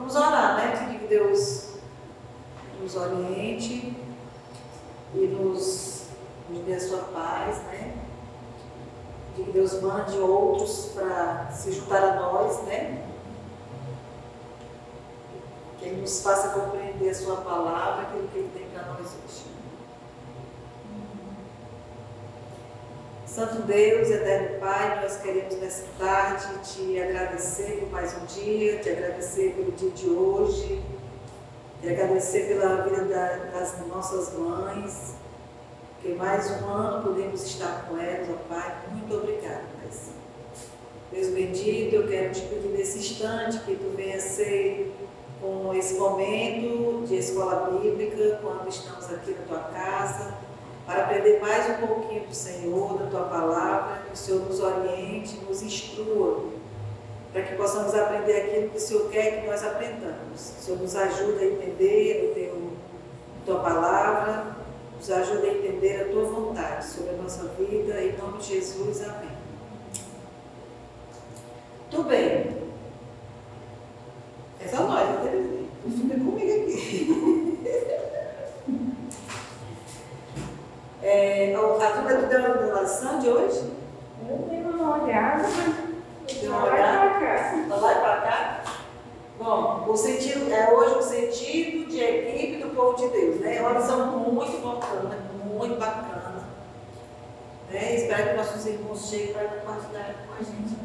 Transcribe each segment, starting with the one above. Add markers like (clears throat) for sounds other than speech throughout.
Vamos orar, né? Que Deus nos oriente e nos, nos dê a sua paz, né? Que Deus mande outros para se juntar a nós, né? Que Ele nos faça compreender a sua palavra, aquilo que Ele tem para nós hoje. Santo Deus, eterno Pai, nós queremos nessa tarde te agradecer por mais um dia, te agradecer pelo dia de hoje, te agradecer pela vida das nossas mães, que mais um ano podemos estar com elas, ó Pai. Muito obrigada, Pai. Deus bendito, eu quero te pedir nesse instante que tu venha ser com esse momento de escola bíblica, quando estamos aqui na tua casa para aprender mais um pouquinho do Senhor, da tua palavra, que o Senhor nos oriente, nos instrua, para que possamos aprender aquilo que o Senhor quer que nós aprendamos. O Senhor nos ajuda a entender o teu, a tua palavra, nos ajuda a entender a tua vontade sobre a nossa vida, em nome de Jesus, amém. Tudo bem. É só nós, né? Fica comigo aqui. (laughs) É, a turma do deu a doação de hoje? Eu dei uma olhada, Deu uma olhada? Para lá e para cá? Bom, o sentido, é hoje o sentido de equipe do povo de Deus, né? É uma lição muito bacana, muito bacana. Né? Espero que nossos irmãos cheguem para compartilhar com a gente.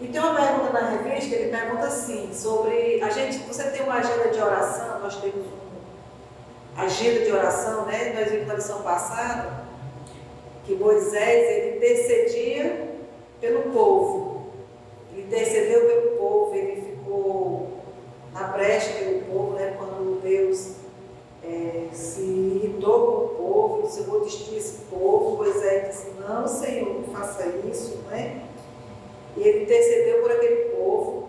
E tem uma pergunta na revista ele pergunta assim, sobre a gente, você tem uma agenda de oração, nós temos um agenda de oração, né? Nós vimos na lição passada que Moisés ele intercedia pelo povo. Ele intercedeu pelo povo, ele ficou na brecha pelo povo, né? Quando Deus é, se irritou com o povo, disse, eu vou destruir esse povo. Moisés disse, não, Senhor, não faça isso, né? E ele intercedeu por aquele povo.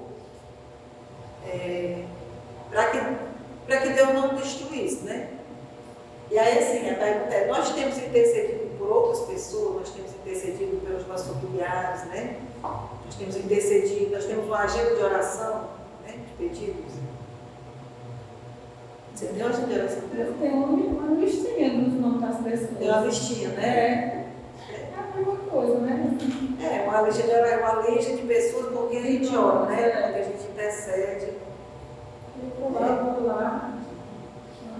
É, para que que Deus não destruísse, né? E aí, assim, a pergunta é: nós temos intercedido por outras pessoas, nós temos intercedido pelos nossos familiares, né? Nós temos intercedido, nós temos uma agenda de oração, né? De pedidos. Você tem uma agenda de oração? Eu tenho uma listinha dos nomes das pessoas. Tem uma listinha, né? É. É a mesma coisa, né? É, uma lista de, uma lista de pessoas por quem a gente ora, né? Que a gente intercede. Vou lá, vou lá.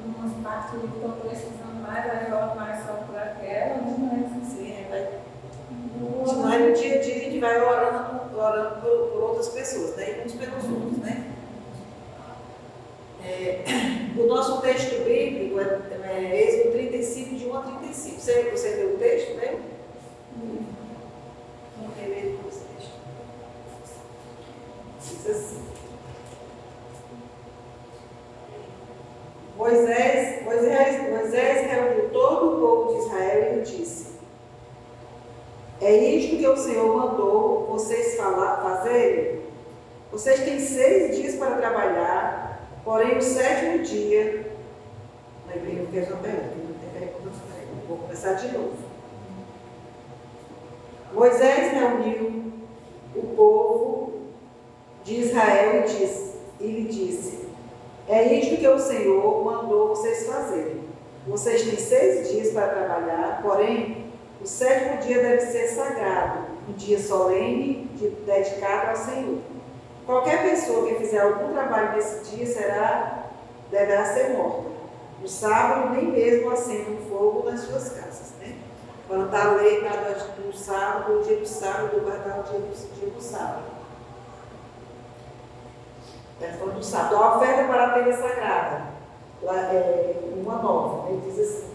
Algumas partes que estão precisando mais, aí eu mais só por aquela, né? Mas Sim, é, vai. Mas no dia a dia a gente vai orando, orando por, por outras pessoas, né? E uns pelos outros, né? É, (clears throat) o nosso texto bíblico é, é Êxodo 35, de 1 a 35. Você, você leu o texto, né? Vamos reler o texto. Diz assim. Moisés, Moisés, Moisés reuniu todo o povo de Israel e disse: É isto que o Senhor mandou vocês falar, fazerem? Vocês têm seis dias para trabalhar, porém o sétimo dia. Lembrei, eu fiz uma pergunta, vou começar de novo. Moisés reuniu o povo de Israel e, disse, e lhe disse: é isto que o Senhor mandou vocês fazerem. Vocês têm seis dias para trabalhar, porém, o sétimo dia deve ser sagrado, um dia solene, dedicado ao Senhor. Qualquer pessoa que fizer algum trabalho nesse dia será, deverá ser morta. No sábado, nem mesmo acenda um fogo nas suas casas. Né? Quando está a lei no sábado, o dia do sábado, guardar o dia do, dia do sábado. Questão do sábado. A oferta para a tenda sagrada. Lá, é, uma nova. Ele diz assim.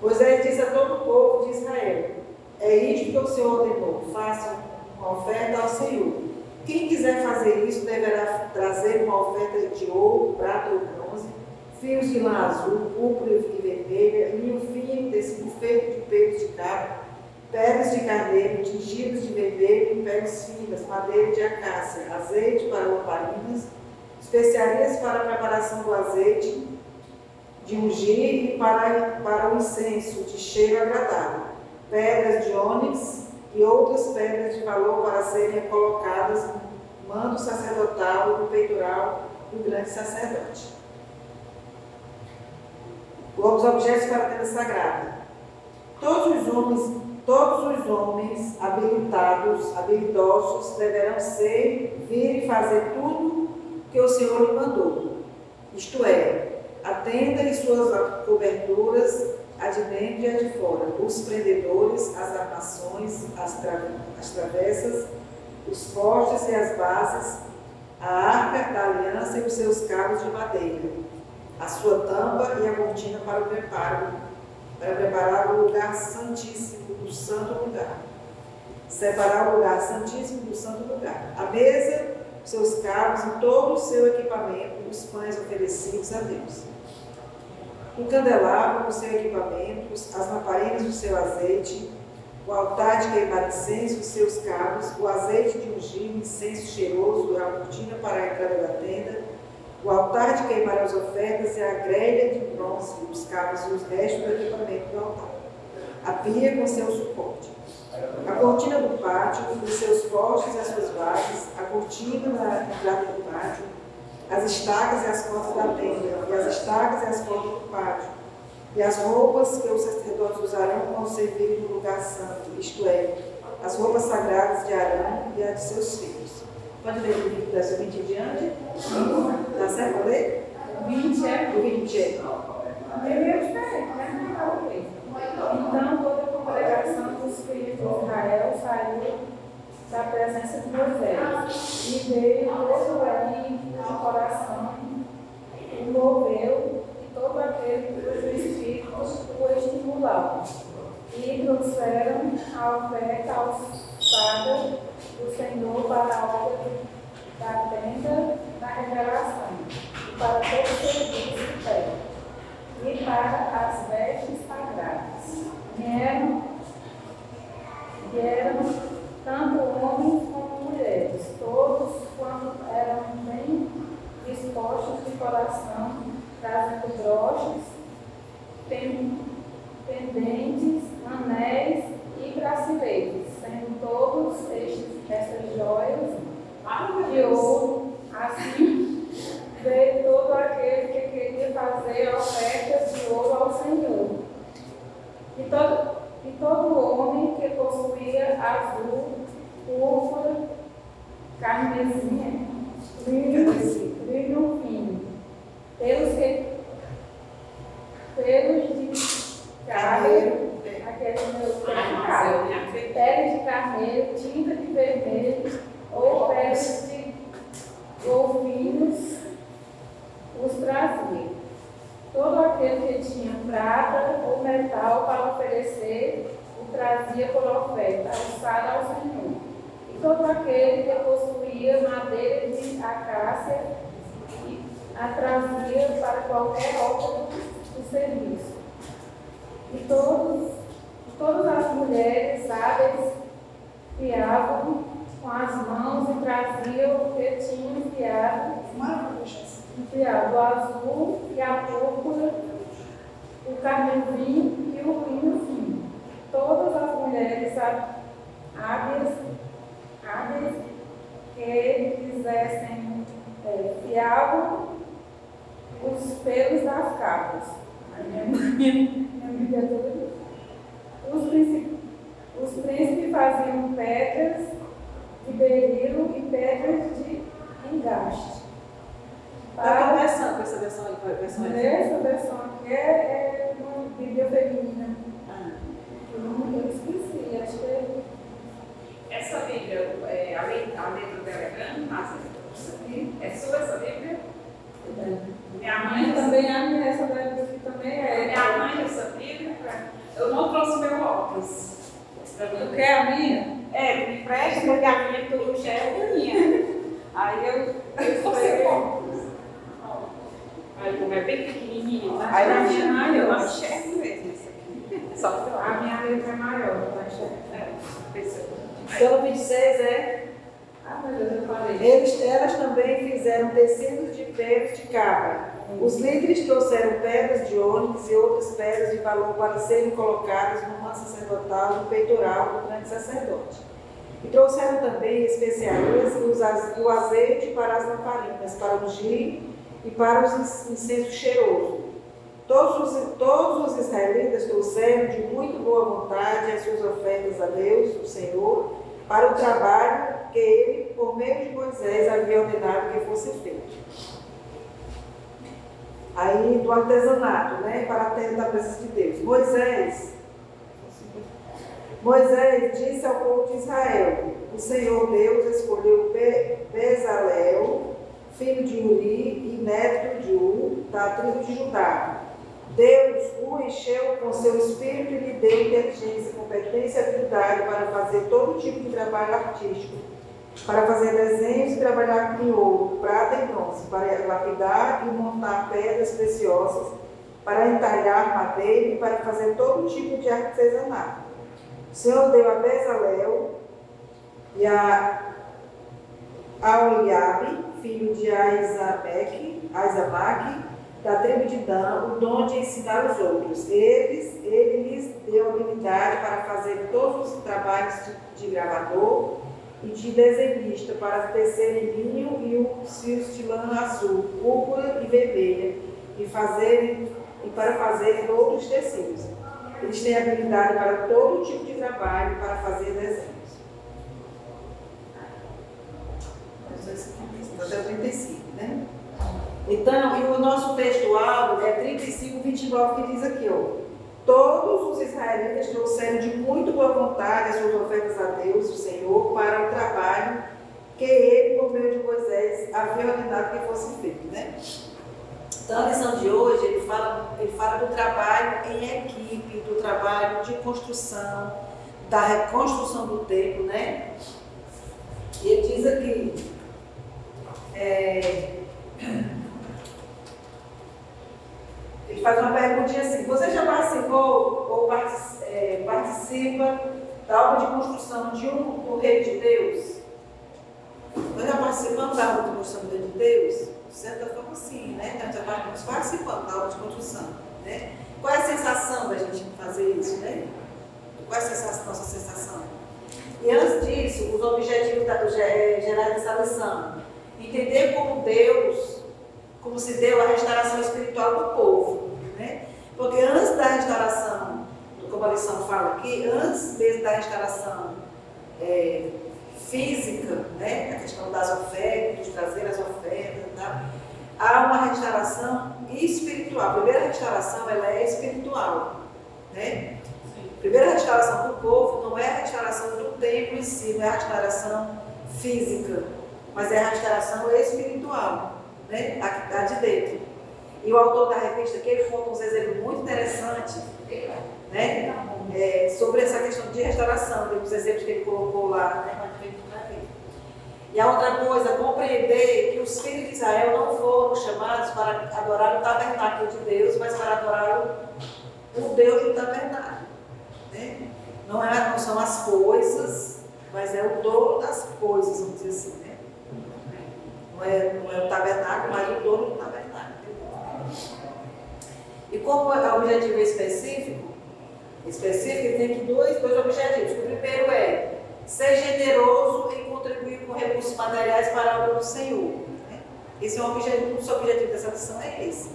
Moisés disse a todo o povo de Israel: É isto que o Senhor ordenou. Façam uma oferta ao Senhor. Quem quiser fazer isso deverá trazer uma oferta de ouro, prata ou bronze, fios de lã azul, púrpura e vermelha, linho fino, tecido feito de peito de cabra, Peles de carneiro, tingidos de vermelho, peles finas, madeira de acácia, azeite para lamparinas, especiarias para a preparação do azeite, de ungir e para, para o incenso de cheiro agradável, pedras de ônix e outras pedras de valor para serem colocadas no manto sacerdotal do peitoral do grande sacerdote. Os objetos para a tenda sagrada. Todos os homens, todos os homens habilitados, habilidosos, deverão ser, vir e fazer tudo que o Senhor lhe mandou. Isto é, a tenda e suas coberturas, a de dentro e a de fora, os prendedores, as armações, as, tra as travessas, os postes e as bases, a arca da aliança e os seus cabos de madeira, a sua tampa e a cortina para o preparo, para preparar o lugar santíssimo do santo lugar. Separar o lugar santíssimo do santo lugar. A mesa, seus cabos e todo o seu equipamento, os pães oferecidos a Deus. O candelabro com seu equipamento, as lamparinas do seu azeite, o altar de queimar incenso, os seus cabos, o azeite de ungir, incenso cheiroso, a cortina para a entrada da tenda, o altar de queimar as ofertas e a grelha de bronze, os cabos e os restos do equipamento do altar. A pia com seu suporte. A cortina do pátio, os seus postes e as suas bases, a cortina da entrada do pátio, as estacas e as portas da tenda, e as estacas e as portas do pátio, e as roupas que os sacerdotes usarão quando servirem no lugar santo, isto é, as roupas sagradas de Arão e as de seus filhos. Pode ler o 20, verso 20 em diante? Está certo? Ler? 20 é. O 20 é. Né? Então toda a congregação dos filhos de Israel saiu da presença de Moisés e veio todo ali de coração e moveu e todo aquele cujo espírito o estimulava. E trouxeram a oferta alçada do Senhor para a obra da tenda da revelação e para todo o serviço de terra e para as vestes sagradas. Vieram, vieram tanto homens como mulheres, todos quando eram bem dispostos de coração, trazendo broches, pendentes, anéis e braceletes, sendo todos estes, essas joias de ouro, assim veio todo aquele que queria fazer ofertas de ouro ao Senhor. E todo, e todo homem que possuía azul, púrpura, carmesim, brilho, brilho fino, pelos, que, pelos de carneiro, aquele meu pele de carneiro, tinta de vermelho, ou peles de golfinhos, os trazia. Todo aquele que tinha prata ou metal para oferecer, o trazia por oferta, alçada ao Senhor. E todo aquele que possuía madeira de acácia, a trazia para qualquer obra do serviço. E todos, todas as mulheres hábeis fiavam com as mãos e traziam o que tinham enfiado. Maravilhoso enfiado o azul e a púrpura, o carmesim e o vinho fino. Todas as mulheres hábeis, hábeis que quisessem é, fiavam os pelos das cabras. (laughs) Os príncipes, os príncipes faziam pedras de berilo e pedras de engaste Está conversando com essa versão aí? Versão Essa versão aqui é, é uma Bíblia feminina. Ah. Eu, eu esqueci, acho que é. Essa Bíblia, é, a, letra, a letra dela é grande, mas é sua essa Bíblia? É. Minha mãe também, a minha, essa Bíblia aqui também é. Minha mãe, essa Bíblia, eu não trouxe meu óculos. Tu quer a minha? É, me empresta, porque a minha tudo já é minha. Aí eu, eu trouxe o Aí como é bem pequenininho, né? Aí na minha é maior. Eu enxergo mesmo isso aqui. Só que A minha letra é maior, eu enxergo. É, Pelo 26 é. Ah, meu Deus, eu falei. Eles, elas também fizeram tecidos de pelos de cabra. Os líderes trouxeram pedras de ônix e outras pedras de valor para serem colocadas no manto sacerdotal no peitoral do grande sacerdote. E trouxeram também especialistas o azeite para as lamparinas, para ungir e para os incensos cheirosos. Todos os, todos os israelitas trouxeram de muito boa vontade as suas ofertas a Deus, o Senhor, para o trabalho que ele, por meio de Moisés, havia ordenado que fosse feito. Aí, do artesanato, né, para a terra da presença de Deus. Moisés, Moisés disse ao povo de Israel: O Senhor Deus escolheu Bezalel, filho de Uri e neto de Ur, da tribo de Judá. Deus o encheu com seu espírito e lhe deu inteligência, competência e habilidade para fazer todo tipo de trabalho artístico, para fazer desenhos e trabalhar com ouro, prata e bronze, para lapidar e montar pedras preciosas, para entalhar madeira e para fazer todo tipo de artesanato. O Senhor deu a Bezalel e a Aoliabe, filho de Aizamek, Aizamak, da tribo de Dan, o dom de ensinar os outros. Eles, ele lhes deu habilidade para fazer todos os trabalhos de, de gravador e de desenhista, para tecer em linho e os fios de lã azul, púrpura e vermelha, e, fazerem, e para fazerem outros tecidos. Eles têm habilidade para todo tipo de trabalho, para fazer desenhos. Até 35, né? Então, e o nosso textual é 35, 29, que diz aqui, ó. Todos os israelitas trouxeram de muito boa vontade as suas ofertas a Deus, o Senhor, para o trabalho que ele, por meio de Moisés, havia ordenado que fosse feito, né? Então, a lição de hoje, ele fala, ele fala do trabalho em equipe, do trabalho de construção, da reconstrução do templo, né? E ele diz aqui, é, ele faz uma perguntinha assim: Você já participou ou é, participa da obra de construção de um do Rei de Deus? Nós já participamos da obra de construção do Rei de Deus? De certa forma, sim, né? Nós já estamos da obra de construção. Né? Qual é a sensação da gente fazer isso, né? Qual é a sensação, nossa sensação? E antes disso, os objetivos da, é, gerais dessa lição. Entender como Deus como se deu a restauração espiritual do povo. Porque antes da restauração, como a lição fala aqui, antes mesmo da restauração é, física, né? a questão das ofertas, de trazer as ofertas, tá? há uma restauração espiritual. A primeira restauração ela é espiritual. Né? A primeira restauração do povo não é a restauração do templo em si, não é a restauração física, mas é a restauração espiritual né? Aqui tá de dentro. E o autor da revista aqui, ele conta uns exemplos muito interessantes né? É, sobre essa questão de restauração, os exemplos que ele colocou lá. Né? E a outra coisa, compreender que os filhos de Israel não foram chamados para adorar o tabernáculo de Deus, mas para adorar o, o Deus do tabernáculo. Né? Não, é, não são as coisas, mas é o dono das coisas, vamos dizer assim. Né? Não é, não é o tabernáculo, mas o dono do tabernáculo. E como é objetivo específico, específico, tem aqui dois, dois objetivos. O primeiro é ser generoso em contribuir com recursos materiais para a obra do Senhor. Esse é um objetivo, o objetivo dessa lição é esse.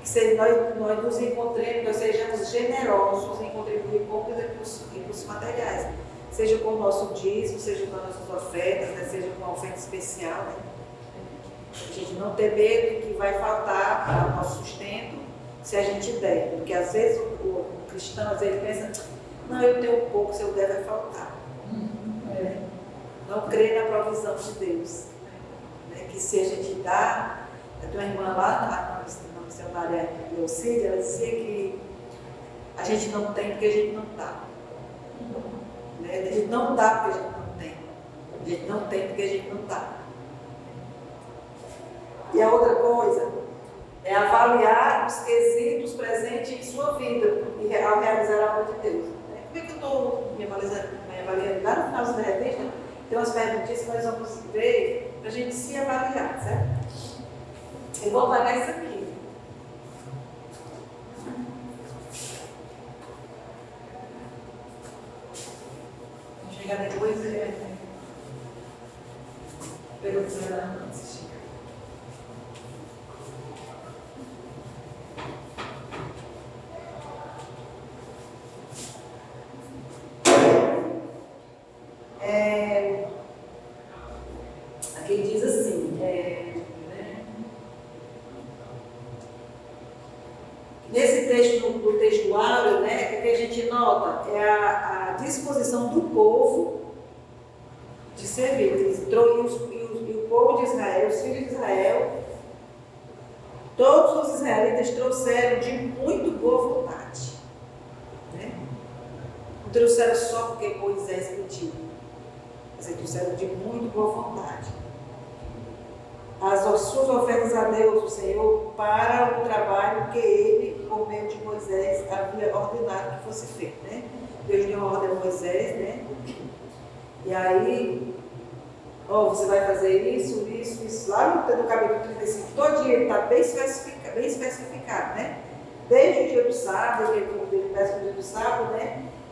Que se nós, nós nos encontremos, nós sejamos generosos em contribuir com recursos, recursos materiais. Seja com o nosso dízimo, seja com as nossas ofertas, né? seja com uma oferta especial. Né? A gente não ter medo que vai faltar para o nosso sustento se a gente der. Porque às vezes o, o cristão às vezes pensa, não, eu tenho pouco, se eu der vai faltar. É. Não crê na provisão de Deus. É que se a gente dá, tenho uma irmã lá, na missionária Leucídia, ela dizia que a gente não tem porque a gente não dá. Né? A gente não dá porque a gente não tem. A gente não tem porque a gente não dá. E a outra coisa é avaliar os quesitos presentes em sua vida e ao realizar a obra de Deus. Né? Como Por que eu estou me avaliando lá no final do repente? Né? Tem umas perguntinhas que nós vamos ver para a gente se avaliar, certo? Eu vou avaliar isso aqui. Vou chegar depois e perguntar antes. vocês disseram de muito boa vontade. As suas ofertas a Deus, o Senhor, para o trabalho que ele, por meio de Moisés, havia ordenado que fosse feito, né? Deus deu uma ordem a Moisés, né? E aí, ó, oh, você vai fazer isso, isso, isso. Lá no, no capítulo 35, todo dia está bem, bem especificado, né? Desde o dia do sábado, desde o dia do sábado, né?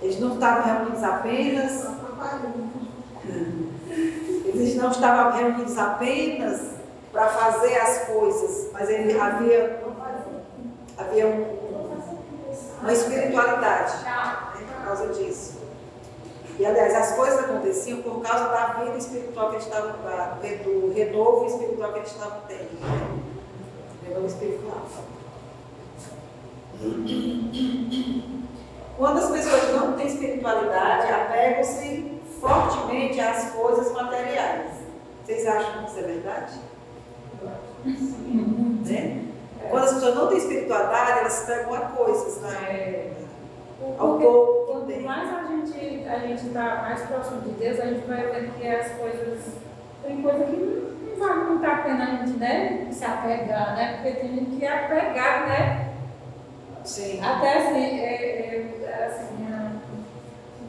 Eles não estavam reunidos apenas. Eles não estavam reunidos apenas para fazer as coisas, mas ele, havia, havia um, uma espiritualidade por causa disso. E aliás, as coisas aconteciam por causa da vida espiritual que eles estavam, do renovo espiritual que eles estavam tendo. Né? Renovo espiritual. Quando as pessoas não têm espiritualidade, apegam-se fortemente às coisas materiais. Vocês acham que isso é verdade? Né? Quando as pessoas não têm espiritualidade, elas se pegam a coisas, né? É. Ao pouco. Quanto mais a gente a gente está mais próximo de Deus, a gente vai ver que as coisas. Tem coisa que não vale muito a pena a gente né, se apegar, né? Porque tem gente que é apegado, né? Sim. Até assim, é, é, assim minha,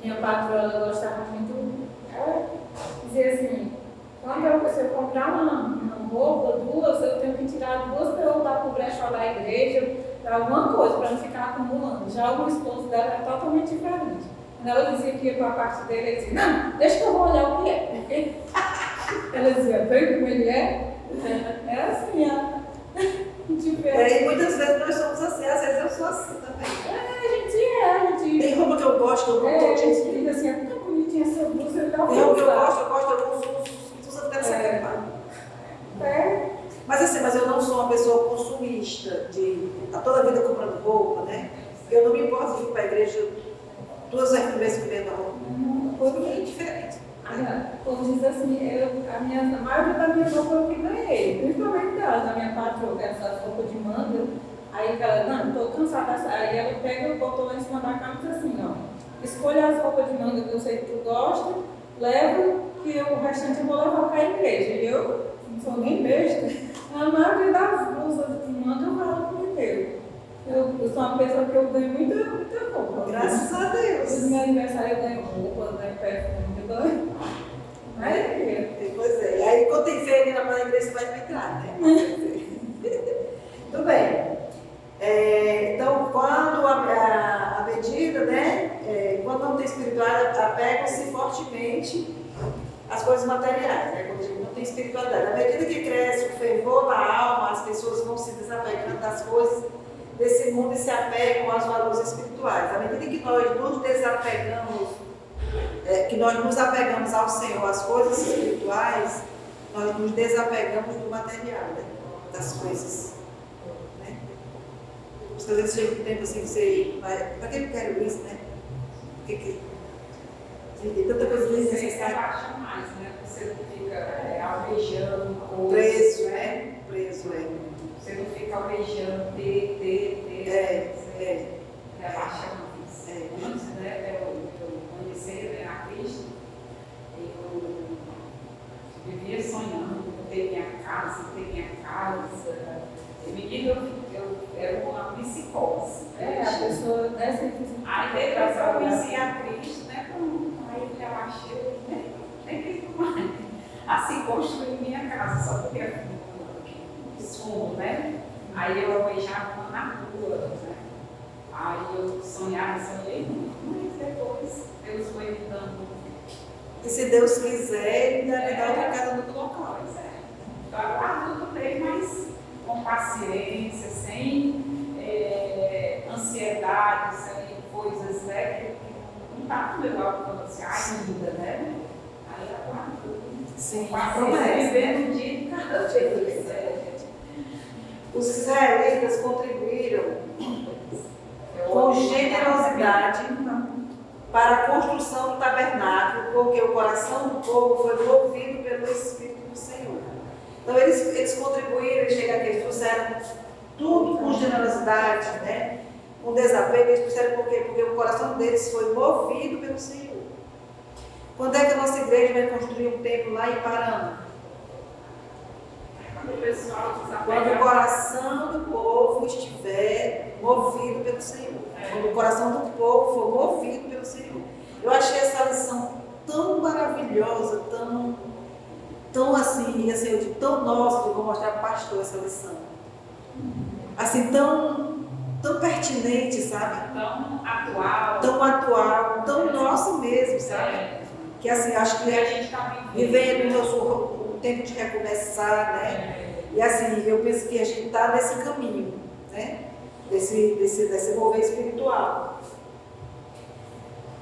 minha patroa gostava muito. Ela dizia assim, quando eu, se eu comprar uma, uma roupa, duas, eu tenho que tirar duas para eu voltar para o brechó da igreja, para alguma coisa, para não ficar acumulando. Já o esposo dela é totalmente diferente. Quando ela dizia que ia para a parte dele, ele dizia, não, deixa que eu vou olhar o que é. Porque (laughs) ela dizia, vem como ele é. É assim, ó. (laughs) É, e muitas vezes nós somos assim, às vezes eu sou assim também. É, a gente é, a gente. Tem roupa que eu gosto, eu não é, gente fica assim, é tão bonitinha essa blusa, eu Tem roupa que eu gosto, eu gosto, eu uso, uso, até essa É. Mas assim, mas eu não sou uma pessoa consumista, de estar tá toda a vida comprando roupa, né? Eu não me importo de ir para a igreja duas vezes por mês comendo roupa. Uhum. Coisa bem diferente. Como diz assim, eu, a, minha, a maioria da minha roupa eu que ganhei, principalmente dela, da minha patroa, essas roupas de manga. Aí ela, não, estou cansada. Aí ela pega, botou lá em cima da cama e diz assim, ó, escolha as roupas de manga que eu sei que tu gosta, leva, que o restante eu vou levar para a igreja. E eu não sou nem besta. A maioria das blusas de manga eu falo por inteiro. Eu, eu, sou uma pessoa que eu ganho muita, muita roupa. Graças a Deus. No meu aniversário eu ganho roupa, ganho perfume. Mas, (laughs) pois é. E aí, quando tem feira na igreja, você vai entrar, né? (laughs) Tudo bem. É, então, quando a, a, a medida, né? É, quando não tem espiritualidade, apega-se fortemente às coisas materiais, né? Quando não tem espiritualidade. À medida que cresce o fervor na alma, as pessoas vão se desapegando das coisas desse mundo e se apegam aos valores espirituais. À medida que nós nos desapegamos é, que nós nos apegamos ao Senhor, às coisas espirituais, nós nos desapegamos do material, né? das coisas. Né? Porque às vezes chega um tempo assim você. Para que eu quero isso, né? Que, que, tem tanta coisa desnecessária. Você baixa mais, né? Você não fica é, almejando coisas. Preso, né? Preso, é. Você não fica almejando ter, ter, ter. É, é. Relaxa mais. É. Antes, né? só porque é fundo, né? Aí eu almejava uma na rua, né? Aí eu sonhava, sonhei muito, mas depois Deus foi me dando. E se Deus quiser, Ele deve dar outra casa no outro local. Pois é. Então aguardo tudo bem, mas com paciência, sem é, ansiedade, sem coisas né, que não está tudo igual quando você ainda, né? Aí aguardo tudo. Sim, Paciência, vivendo o dia de cada dia. Os israelitas contribuíram com generosidade para a construção do tabernáculo, porque o coração do povo foi movido pelo Espírito do Senhor. Então eles, eles contribuíram, chegaram aqui, eles trouxeram tudo com generosidade, né? com desapego, eles trouxeram por quê? Porque o coração deles foi movido pelo Senhor. Quando é que a nossa igreja vai construir um templo lá em Parana? Quando o coração do povo estiver movido pelo Senhor. Quando o coração do povo for movido pelo Senhor. Eu achei essa lição tão maravilhosa, tão, tão assim, assim, eu digo, tão nossa, de vou mostrar para o pastor essa lição. Assim, tão, tão pertinente, sabe? Tão atual. Tão atual, tão nosso mesmo, sabe? É. Que assim, acho que a gente está vivendo o nosso tempo de recomeçar, né? E assim, eu penso que a gente está nesse caminho, né? Desse, desse, desse mover espiritual.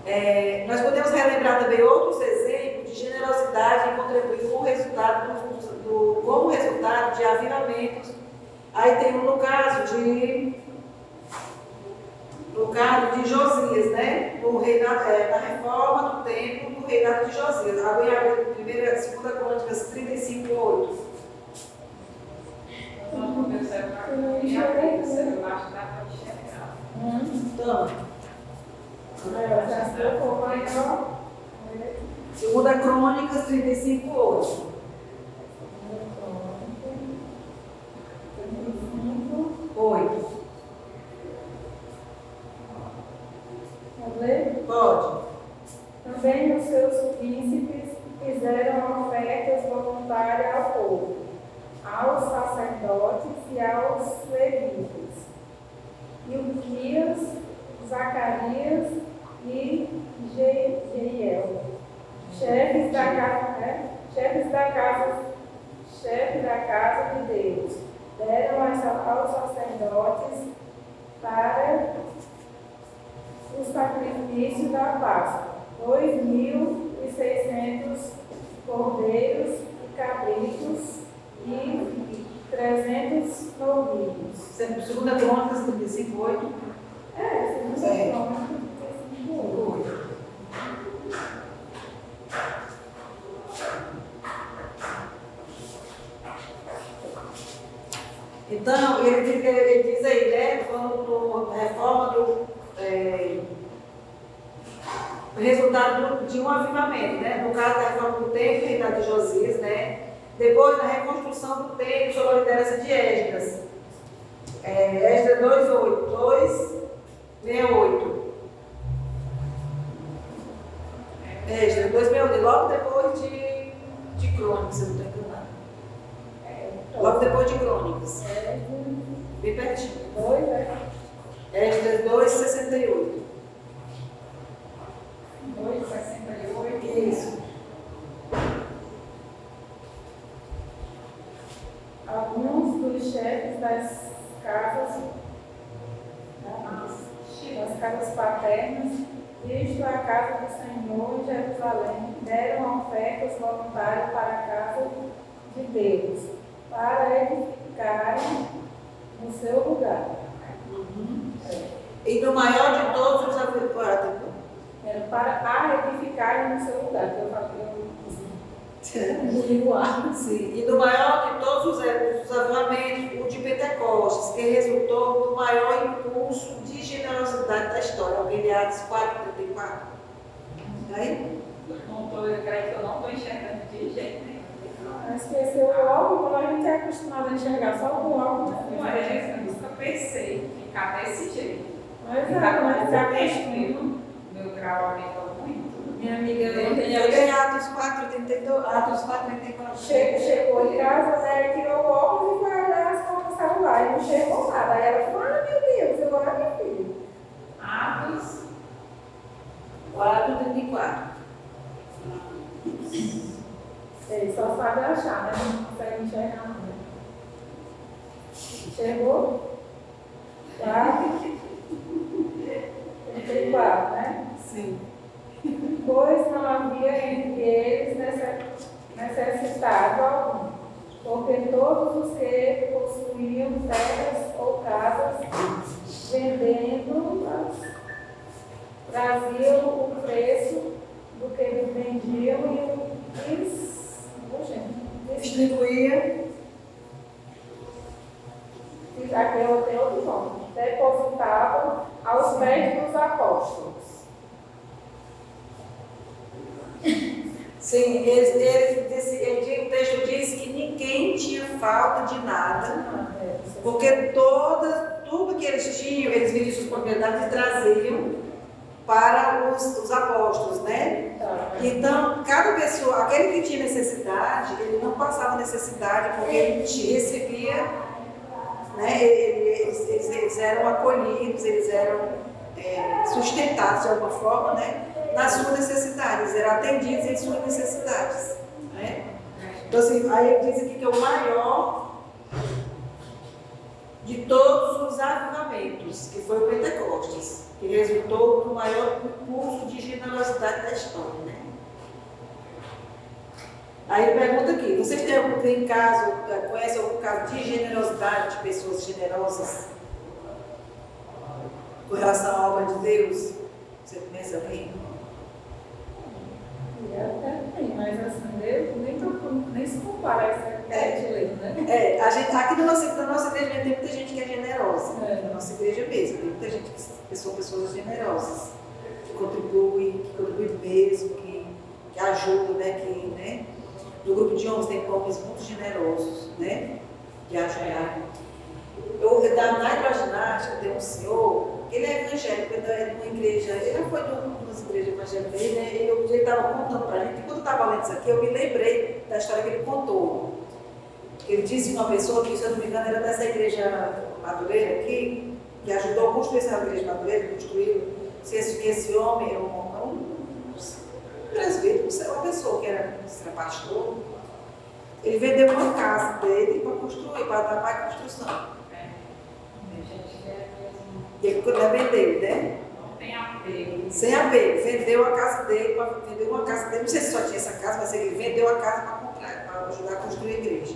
É, nós podemos relembrar também outros exemplos de generosidade em contribuir com o resultado do, do, como resultado de avivamentos. Aí tem um no caso de no cargo de Josias, né? No reinado, é, na reforma do templo do reinado de Josias. Lá em Agosto, 1 e 2 então. Crônicas 35, 8. 2 Crônicas 35, 8. Ler? Pode. Também os seus príncipes fizeram ofertas voluntárias ao povo, aos sacerdotes e aos levitas. Ilquias, Zacarias e Je- Jeiel, chefes da casa, né? chefes da casa, chefe da casa de Deus, deram aos sacerdotes para o sacrifício da Páscoa, dois mil e seiscentos cordeiros e cabritos e trezentos novilhos. Sempre Segunda Crônicas 35, 8. É, segundo É. nome. Oito. Então, ele diz, ele diz aí, né, quando a reforma do é, resultado de um avivamento, né? No caso da reforma do templo, reinado de Josias, né? Depois da reconstrução do templo, sob a liderança de Esdras. É, Esdras 2,8. 2,68. Esdras 2,68. Logo depois de, de Crônicas, se eu não estou enganado. Logo depois de Crônicas. Bem pertinho. Dois, né? Esdras 2,68. 2,68. Isso. Alguns dos chefes das casas, das casas paternas, visto a casa do Senhor em Jerusalém, deram ofertas voluntárias para a casa de Deus, para edificarem no seu lugar. E do maior de todos os avivamentos. Era para a edificarem no seu lugar. que Eu falei, Sim. E do maior de todos os, os avivamentos, o de Pentecostes, que resultou do maior impulso de generosidade da história. Alguém de Atos 4, 34? Aí? Não tô, eu creio que eu não estou enxergando de jeito nenhum. esqueceu o óculos, quando a gente é acostumado a enxergar só o óculos. Não é, eu nunca pensei em ficar desse jeito. Mas é, mas é o acostumado. meu muito. Minha amiga Eu ganhei Atos 4, 32, Atos 4, 34. Chegou, chegou em casa, né? Tirou o óculos e foi olhar as contas do celular. E não chegou nada. Aí ela falou, ah, meu Deus, eu olho minha filha. Atos 4, 34. Ele só sabe achar, né? Não consegue enxergar nada. Chegou? Quatro. 34, né? Sim. Pois não havia entre eles necessidade algum, porque todos os que possuíam terras ou casas, vendendo-as, traziam o preço do que eles vendiam e o distribuía. Aqui eu tenho outro nome. Depositavam aos pés dos apóstolos. Sim, ele, ele, ele, o texto diz que ninguém tinha falta de nada, porque toda, tudo que eles tinham, eles vendiam suas propriedades e traziam para os, os apóstolos, né? Então, cada pessoa, aquele que tinha necessidade, ele não passava necessidade porque ele recebia, né? Eles, eles, eles eram acolhidos, eles eram é, sustentados de alguma forma, né? Nas suas necessidades, eram atendidos em suas necessidades. Né? Então, assim, aí ele diz aqui que é o maior de todos os avivamentos, que foi o Pentecostes, que resultou no maior concurso de generosidade da história. Né? Aí ele pergunta aqui, vocês têm algum tem caso, conhecem algum caso de generosidade de pessoas generosas com relação à obra de Deus? Você conhece alguém? até tem, mas assim, nem, nem se compara essa é, de lei, né? É, a gente, aqui na nossa, na nossa igreja tem muita gente que é generosa, é. na nossa igreja mesmo, tem muita gente que são pessoas generosas, que contribuem, que contribuem mesmo, que, que ajudam, né? Que, né? No grupo de homens tem homens muito generosos, né? De ajudar. Eu, da, na hidroginástica tem um senhor ele é evangélico, ele é de uma igreja, ele foi de umas igrejas evangélicas, né? ele estava contando para a gente, e quando eu estava lendo isso aqui, eu me lembrei da história que ele contou. Ele disse uma pessoa que, se eu não me engano, era dessa igreja Madureira aqui, que ajudou a construir essa igreja Madureira, construiu, que esse, esse homem é um, é presbítero, uma pessoa que era, era pastor, ele vendeu uma casa dele para construir, para dar para a construção. Ele vendeu, né? Sem apego. Sem apego. Vendeu a casa dele, vendeu uma casa dele. Não sei se só tinha essa casa, mas ele vendeu a casa para comprar, para ajudar a construir a igreja.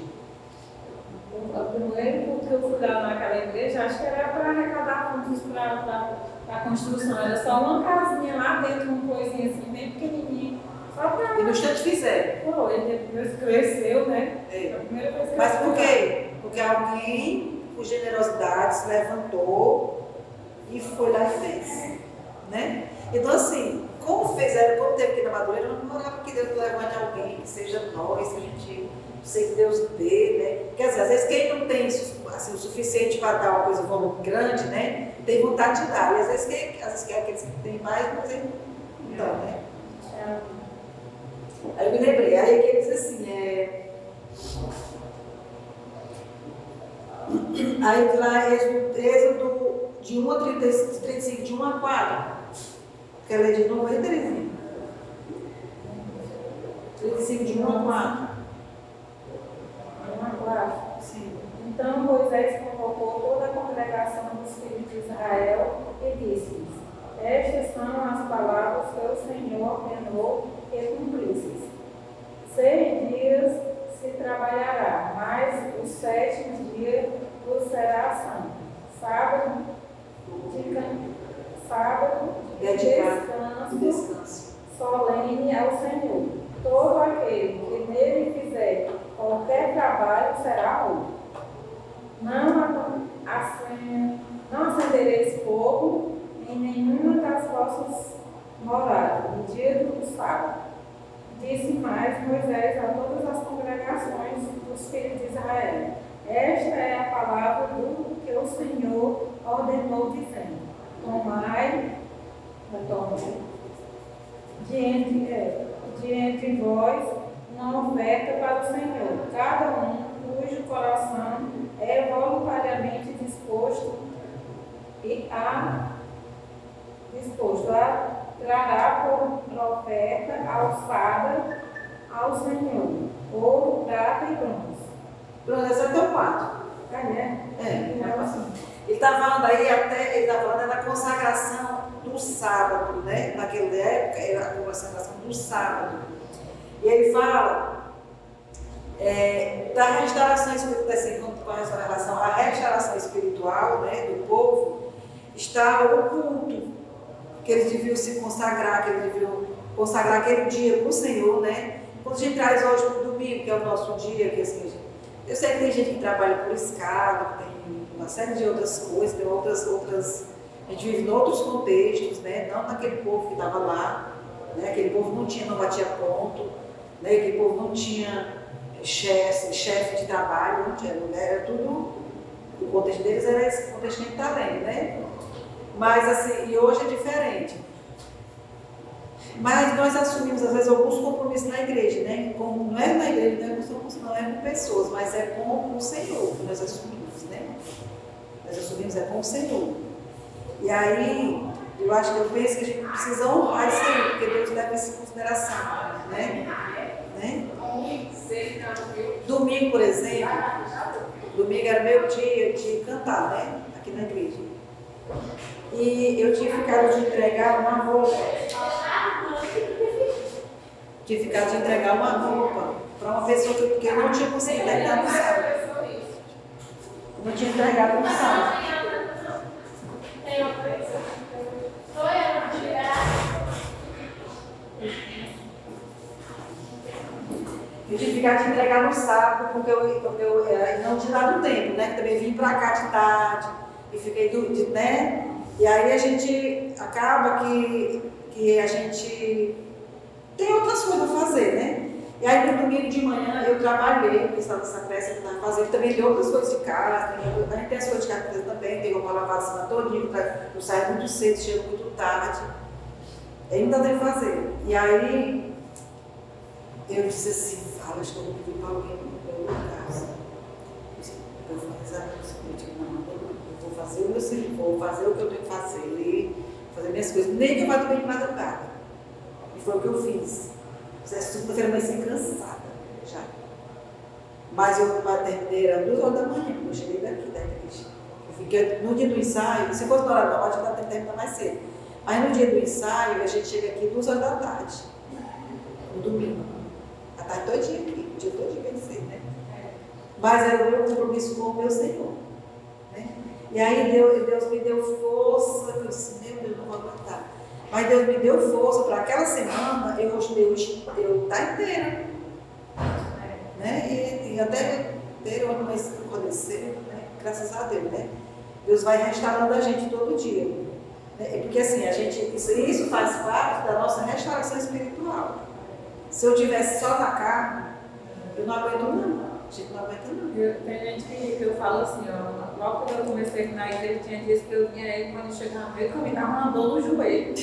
O primeiro culto que eu fui lá naquela igreja, acho que era para arrecadar fundos para a construção. Era só uma casinha lá dentro, uma coisinha assim, bem pequenininha. Só para. E no instante fizeram. Pô, ele depois cresceu, né? É. Mas por quê? Porque alguém, com generosidade, se levantou e foi lá e fez. Né? Então, assim, como fizeram, como teve aqui na Madureira, eu não orava que Deus levante alguém, que seja nós, que a gente sei que Deus dê, né? Porque às vezes quem não tem assim, o suficiente para dar uma coisa, um volume grande, né? Tem vontade de dar. E às vezes quem, às vezes quem é aqueles que têm mais, mas ele não dá, né? Aí eu me lembrei, aí ele diz assim, é. Aí lá, Êxodo de 1 a 35, de 1 a 4. Quer ler de novo aí, Terezinha? 35, de 1 a 4. 1 a 4? Sim. Então Moisés convocou toda a congregação dos filhos de Israel e disse-lhes: Estas são as palavras que o Senhor ordenou que cumprisses. Seis dias se trabalhará, mas o sétimo dia vos será santo. Sábado de sábado de descanso, descanso solene ao Senhor. Todo aquele que nele fizer qualquer trabalho será outro. Não, não acendereis fogo em nenhuma das vossas moradas, no dia do sábado. Disse mais Moisés a todas as congregações dos filhos de Israel esta é a palavra do que o Senhor ordenou, dizendo: Tomai, tomai de entre, é, de entre vós uma oferta para o Senhor, cada um cujo coração é voluntariamente disposto e a disposto a trará por oferta alçada ao Senhor, ouro, prata e bronze. Bronze é até o 4. É, né? É, Então, assim, Ele está falando aí até, ele está falando da consagração do sábado, né? Naquela época era a consagração do sábado. E ele fala é, da restauração espiritual, assim, com com relação à restauração espiritual né, do povo, estava o culto, que eles deviam se consagrar, que eles deviam consagrar aquele dia para o Senhor, né? Quando a gente traz hoje para o domingo, que é o nosso dia, que assim, eu sei que tem gente que trabalha por escada, tem uma série de outras coisas, tem outras, outras. A gente vive em outros contextos, né? Não naquele povo que estava lá, né? Aquele povo não tinha, não batia ponto, né? Aquele povo não tinha chefe, chefe de trabalho, não tinha? Era tudo. O contexto deles era esse contexto que a gente está né? Mas assim, e hoje é diferente. Mas nós assumimos, às vezes, alguns compromissos na igreja, né? Como, não é na igreja, não é com, não é com pessoas, mas é com o Senhor que nós assumimos, né? Nós assumimos é com o Senhor. E aí, eu acho que eu penso que a gente precisa honrar isso aí, porque Deus leva isso em consideração, né? né? Domingo, por exemplo, domingo era meu dia de cantar, né? Aqui na igreja. E eu tinha ficado de entregar uma roupa tinha ficado de entregar uma roupa para uma pessoa que, eu não tinha conseguido entregar no sábado. Não tinha entregado no sábado. Eu tinha ficado de entregar no sábado, porque eu, porque eu eh, não tinha dado tempo, né? Também vim para cá de tarde e fiquei do, de, né? E aí a gente acaba que, que a gente tem outras coisas a fazer, né? E aí no domingo de manhã eu trabalhei, estava nessa pressa que estava fazendo, também tem outras coisas de casa, tem, a gente tem as coisas de casa também, tem uma lavar a semana eu saio muito cedo, chego muito tarde. Ainda tem que fazer. E aí eu disse assim, fala, acho que eu vou pedir para alguém no meu lugar. Eu vou fazer eu não, eu vou fazer o meu serviço, vou fazer o que eu tenho que fazer, ler, fazer minhas coisas, nem que eu vá dormir de madrugada. E foi o que eu fiz. Segunda-feira eu comecei cansada já. Mas eu terminei, era duas horas da manhã, eu cheguei daqui da igreja. Eu fiquei, no dia do ensaio, se fosse na hora noite, eu estava terminando mais cedo. Aí no dia do ensaio, a gente chega aqui duas horas da tarde, no domingo. A tarde todinha aqui, o dia todinho vai ser, né? Mas era o meu compromisso com o meu Senhor. Né? E aí Deus, Deus me deu força, eu disse, meu Deus, não vou aguentar. Mas Deus me deu força para aquela semana eu eu, eu estar inteira. Né? E, e até ter uma doença acontecer, né? graças a Deus, né? Deus vai restaurando a gente todo dia. Né? Porque assim, a gente, isso, isso faz parte da nossa restauração espiritual. Se eu tivesse só na carne, eu não aguento não. A gente não aguenta não. Eu, tem gente que, que eu falo assim, ó, logo quando eu comecei na igreja, tinha dias que eu vinha aí, quando eu chegava no meio, eu me dava uma dor no joelho.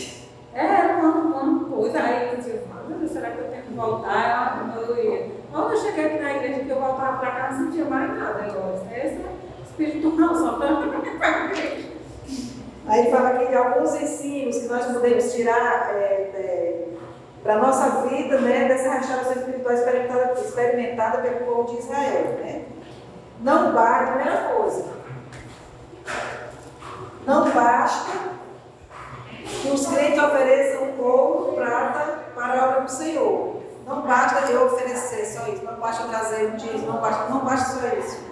É, era uma, uma coisa, aí eu disse, meu Deus, será que eu tenho que voltar? Eu ia. Quando eu cheguei aqui na igreja, que eu voltava para casa, não sentia mais nada agora. Esse espírito não, só para (laughs) igreja. Aí ele fala aqui de alguns ensinos que nós podemos tirar é, é, para a nossa vida, né, dessa restauração espiritual experimentada, experimentada pelo povo de Israel. Né? Não basta, primeira coisa, não basta que os crentes ofereçam ouro, prata para a obra do Senhor. Não basta eu oferecer só isso, não basta eu trazer um dízimo, não basta, não basta só isso.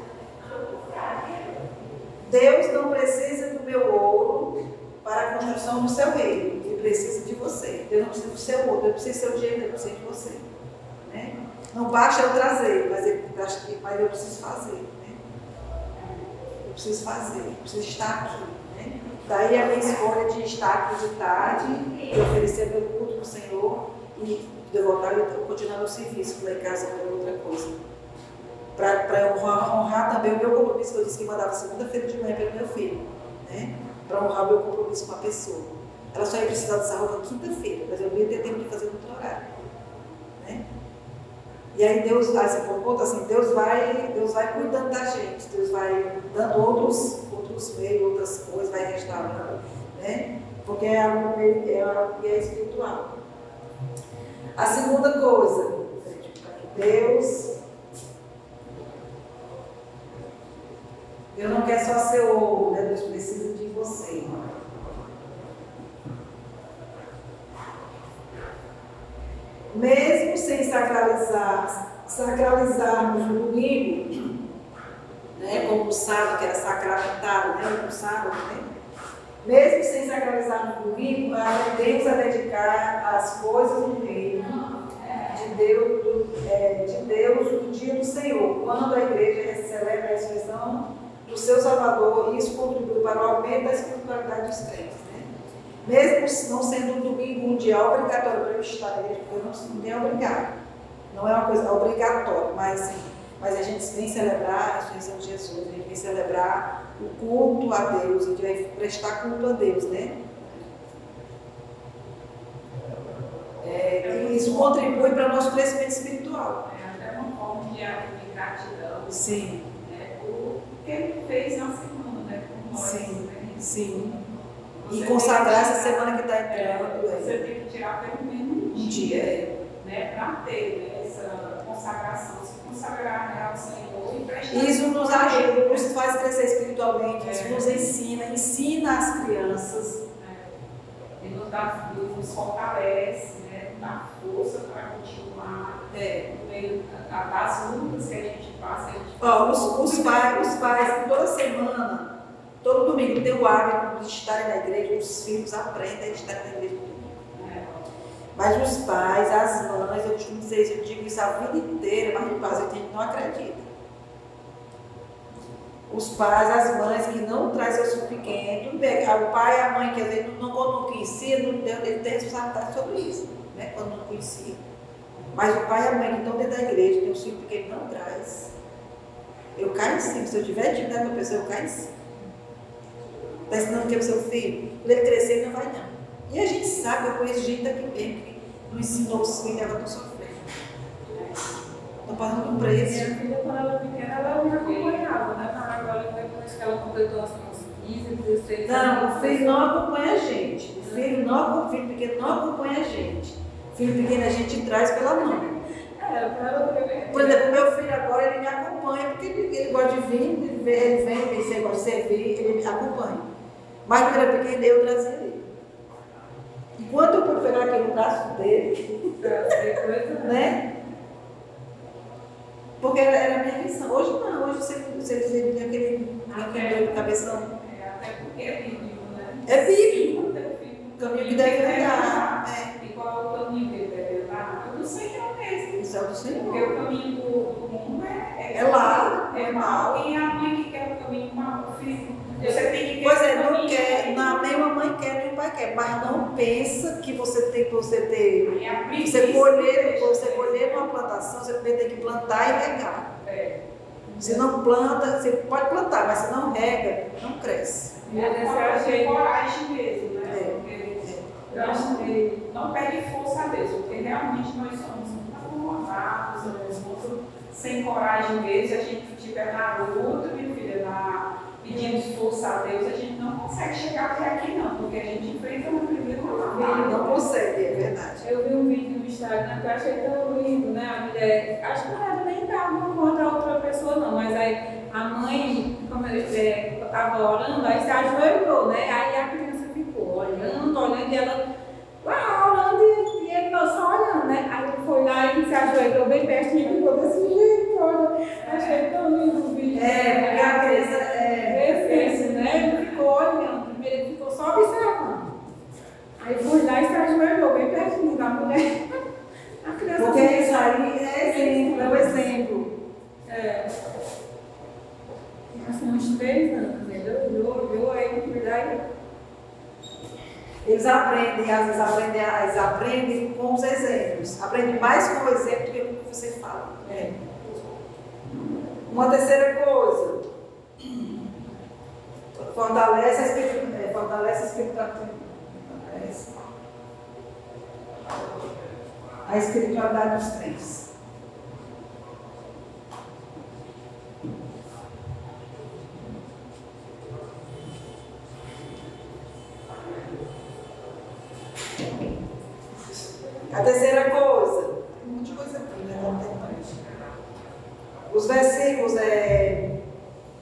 Deus não precisa do meu ouro para a construção do seu reino. Ele precisa de você. Deus não precisa do seu ouro, Deus precisa do seu dinheiro, Deus precisa de você. Né? Não basta eu trazer, mas, ele, mas eu preciso fazer. Preciso fazer, preciso estar aqui. Né? Daí a minha escolha de estar aqui de tarde, de oferecer meu culto para o Senhor e de voltar e continuar no serviço lá em casa para outra coisa. Para honrar, honrar, também o meu compromisso que eu disse que mandava segunda-feira de manhã pelo meu filho. Né? Para honrar o meu compromisso com a pessoa. Ela só ia precisar dessa roupa quinta-feira, mas eu não ia ter tempo de fazer no outro horário. E aí Deus, assim, por conta assim, Deus vai, Deus vai cuidando da gente, Deus vai dando outros, outros meios, outras coisas, vai restaurando, né? Porque é algo, é algo que é espiritual. A segunda coisa, Deus Deus não quer só seu ouro, né? Deus precisa de você. Mesmo sem sacralizar, sacralizarmos no domingo, né? como o sábado, que era sacramentado, né? o sábado, né? Mesmo sem sacralizar no domingo, aprendemos a dedicar as coisas do reino de Deus, do, é, de Deus no dia do Senhor, quando a igreja celebra a ressurreição do seu Salvador, e isso contribui para o aumento da espiritualidade dos crentes. Né? Mesmo não sendo um domingo mundial obrigatório para eu estar na igreja, porque eu não ninguém é obrigado. Não é uma coisa obrigatória, mas, mas a gente vem celebrar a ressurreição de Jesus, a gente vem celebrar o culto a Deus, a gente vai prestar culto a Deus, né? É, isso contribui para o nosso crescimento espiritual. É até uma forma de gratidão. Sim que ele fez na semana, né? Nós, sim, né? sim. E consagrar essa semana que está entrando. É, você tem que tirar pelo menos um dia, é. né? Para ter né, essa consagração, se consagrar né, ao Senhor e prestar. Isso nos ajuda, nos faz crescer espiritualmente, isso é. nos ensina, ensina as crianças. É. E nos, dá, nos fortalece, né? dá força para continuar é. no meio das lutas que a gente Ó, os, os, pais, os pais, toda semana, todo domingo, tem o hábito de estarem na igreja, os filhos aprendem a estar na igreja. Mas os pais, as mães, eu costumo dizer isso, eu digo isso a vida inteira, mas quase a gente não acredita. Os pais, as mães que não trazem seu filho pequeno, tudo bem, o pai e a mãe que às vezes não, não conhecia, não, ele tem responsabilidade sobre isso, né? quando não conhecia. Mas o pai e a mãe que estão dentro da igreja, tem um filho pequeno, não traz. Eu caio em cima. Se eu tiver intimidade com a pessoa, eu caio em cima. Está ensinando que é o seu filho? Quando ele crescer, ele não vai não. E a gente sabe, eu conheço gente daqui mesmo que não ensinou os filhos agora estão sofrendo. Estão pagando um preço. Minha filha, quando ela era pequena, ela me acompanhava, né? Agora, depois que ela completou uns 15, 16 anos. Não, o filho não acompanha a gente. O filho, não, o filho pequeno não acompanha a gente. O filho pequeno a gente traz pela mão. Por exemplo, meu filho agora ele me acompanha, porque ele, ele gosta de vir, ele vem, ele vem, ele gosta de servir, ele me acompanha. Mas quando era pequeno, eu trazia ele. Enquanto eu pude pegar aqui no braço dele, (laughs) né? Porque era, era a minha missão. Hoje não, hoje você, você tem aquele, aquele cabeção. É, até porque é bíblico, né? É bíblico. O caminho que deve andar. É. Igual o caminho que deve andar, eu não sei que é o mesmo. Isso é o do Senhor. Porque o caminho do, do mundo é, é, é lá. É mal. E a mãe que quer o caminho mal, o filho. Você tem que Pois é, não quer, não, nem a mãe quer, nem o pai quer, mas não pensa que você tem que você ter. É você colher, você colher uma plantação, você tem que plantar e regar. É. Se não planta, você pode plantar, mas se não rega, não cresce. É, é coragem mesmo, né? É. Não, não pede força a Deus, porque realmente nós somos muito acomodados, muito sem coragem mesmo. Se a gente estiver na luta, minha filha, na, pedindo força a Deus, a gente não consegue chegar até aqui, não, porque a gente enfrenta uma primeira batalha. Não consegue, é verdade. Eu vi um vídeo no Instagram que eu achei tão lindo, né? A mulher, acho que era nem dava contra a outra pessoa, não, mas aí a mãe, como eu estava é, orando, aí se ajoelhou, né? Aí a criança olhando, olhando, e ela lá orando e, e ele só olhando, né? Aí ele foi lá e se ajoelhou bem perto e ficou desse jeito, olha. Achei tão lindo o vídeo. É, porque a criança é. Né? Ele ficou olhando, primeiro ele ficou só observando. Aí foi lá e se ajoelhou bem pertinho da mulher. A criança Porque isso aí é exemplo, é o exemplo. É. Assim, uns três anos, ele olhou, olhou, aí fui lá e eles aprendem, às vezes aprendem, eles aprendem com os exemplos. Aprendem mais com o exemplo do que com o que você fala. É. Uma terceira coisa. Fortalece a espiritualidade. É, fortalece a espiritualidade. A espiritualidade dos três. A terceira coisa, tem um monte de coisa aqui, né? Os versículos, é,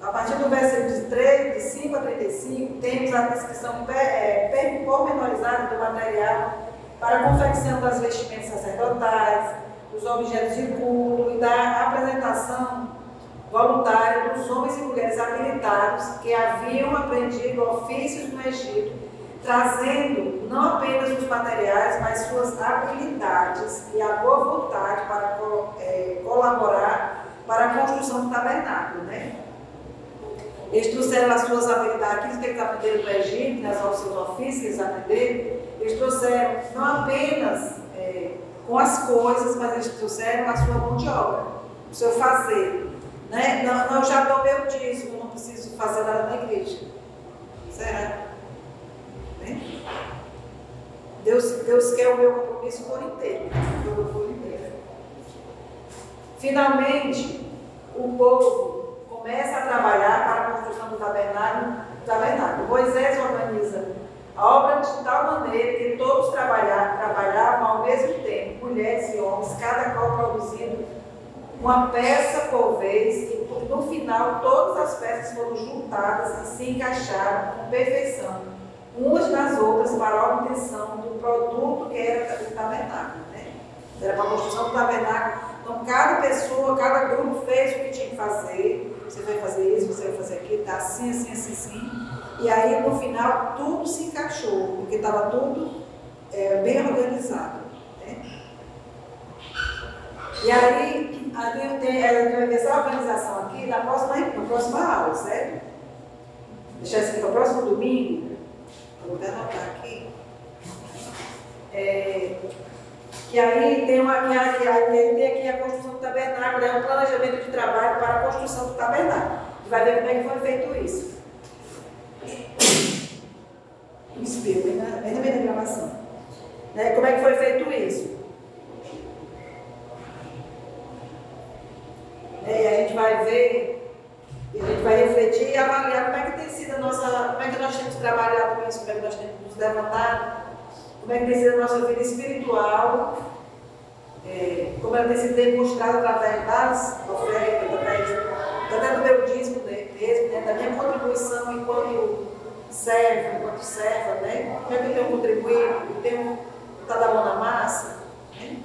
a partir do versículo de 3, de 5 a 35, temos a descrição é, pormenorizada do material para a confecção das vestimentas sacerdotais, dos objetos de culto e da apresentação voluntária dos homens e mulheres habilitados que haviam aprendido ofícios no Egito, trazendo não apenas os materiais, mas suas habilidades e a boa vontade para é, colaborar para a construção do tabernáculo. Né? Eles trouxeram as suas habilidades, aquilo que eles aprenderam no Egito, né, os seus ofícios eles trouxeram não apenas é, com as coisas, mas eles trouxeram a sua mão de obra, o seu fazer. Né? Não, não, já dou meu dízimo, não preciso fazer nada na igreja. Será? Né? Deus, Deus quer o meu compromisso por inteiro. Por inteiro. Finalmente, o povo começa a trabalhar para a construção do tabernáculo. tabernáculo. Moisés organiza a obra de tal maneira que todos trabalhavam ao mesmo tempo, mulheres e homens, cada qual produzindo uma peça por vez, e no final todas as peças foram juntadas e se encaixaram com perfeição, umas nas outras, para a obtenção do produto que era o tabernáculo. Né? Era para a construção do tabernáculo. Então, cada pessoa, cada grupo fez o que tinha que fazer você vai fazer isso, você vai fazer aquilo, tá assim, assim, assim, assim. E aí no final tudo se encaixou, porque estava tudo é, bem organizado. Né? E aí, ali tem, ver essa organização aqui na próxima, na próxima aula, certo? Deixar para o próximo domingo. Vou até anotar aqui. É, que aí tem uma que, aí, aí tem aqui a construção do tabernáculo, é um planejamento de trabalho para a construção do tabernáculo. Vai ver como é que foi feito isso. O espelho, bem na, na minha gravação. Né? Como é que foi feito isso? É, e a gente vai ver, e a gente vai refletir e avaliar como é que como é que nós temos trabalhado isso, como é que nós temos nos levantado como é que tem sido a nossa vida espiritual, é, como ela tem sido demonstrada através das ofertas, através até do meu dízimo né, mesmo, né, da minha contribuição enquanto servo, enquanto serva, né? Como é que eu tenho contribuído? Eu tenho estado a mão na massa? Né?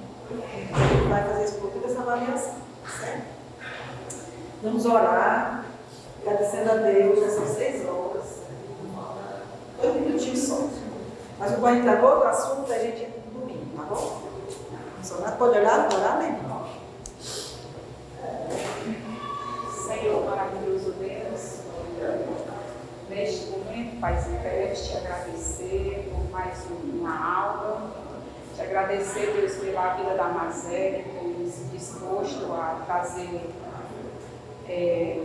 Vai fazer isso por toda essa avaliação, certo? Vamos orar, agradecendo a Deus nessas seis horas. Dois minutinhos só. Mas o entrar outro assunto, a gente domingo, tá bom? Só pode olhar, orar, né? Senhor maravilhoso Deus, neste momento, Pai, queremos te agradecer por mais uma aula, te agradecer, Deus, pela vida da Mazé, que tem se disposto a trazer é,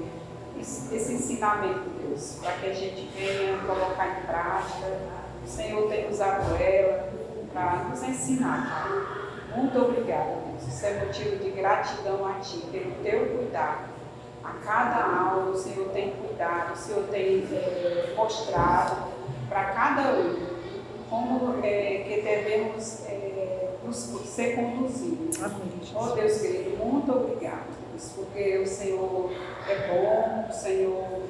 esse ensinamento, Deus, para que a gente venha colocar em prática o Senhor tem usado ela para nos ensinar. Muito obrigada, Deus. Isso é motivo de gratidão a Ti, pelo Teu cuidado. A cada aula o Senhor tem cuidado, o Senhor tem é, mostrado para cada um como é, que devemos é, nos, ser conduzidos. Amém. Oh Deus querido, muito obrigado, Deus, porque o Senhor é bom, o Senhor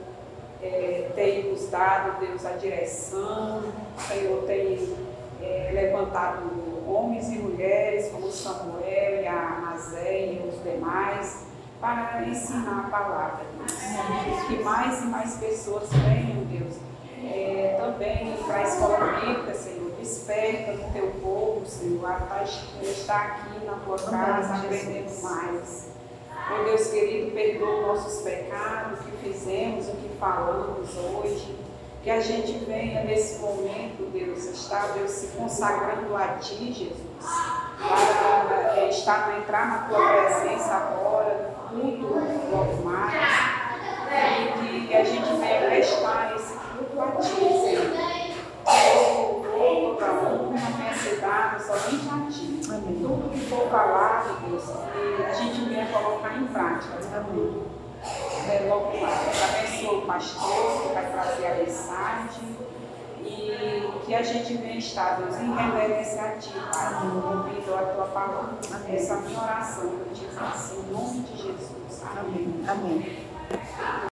é, tem nos dado, Deus, a direção, o Senhor tem é, levantado homens e mulheres como Samuel e a Amazé e os demais para ensinar a palavra, Deus. Que mais e mais pessoas venham, Deus, é, também para a escola bíblica, Senhor. Desperta no teu povo, Senhor, a estar aqui na tua casa aprendendo mais. Oh Deus querido, perdoa nossos pecados, o que fizemos, o que falamos hoje. Que a gente venha nesse momento, Deus, estar, Deus, se consagrando a Ti, Jesus, para é, estar, entrar na Tua presença agora, muito logo mais. E que a gente venha prestar esse culto a Ti, Senhor. Todo toda honra venha ser somente a Ti. Amém. Tudo que for falado, Deus, a gente venha colocar em prática. Amém. É, logo. Abençoa o pastor que vai trazer a mensagem. e que a gente venha estar, Deus, em reverência a Ti, Pai, ouvindo a Tua palavra. Essa é a minha oração que eu te faço, em nome de Jesus. Amém. Amém.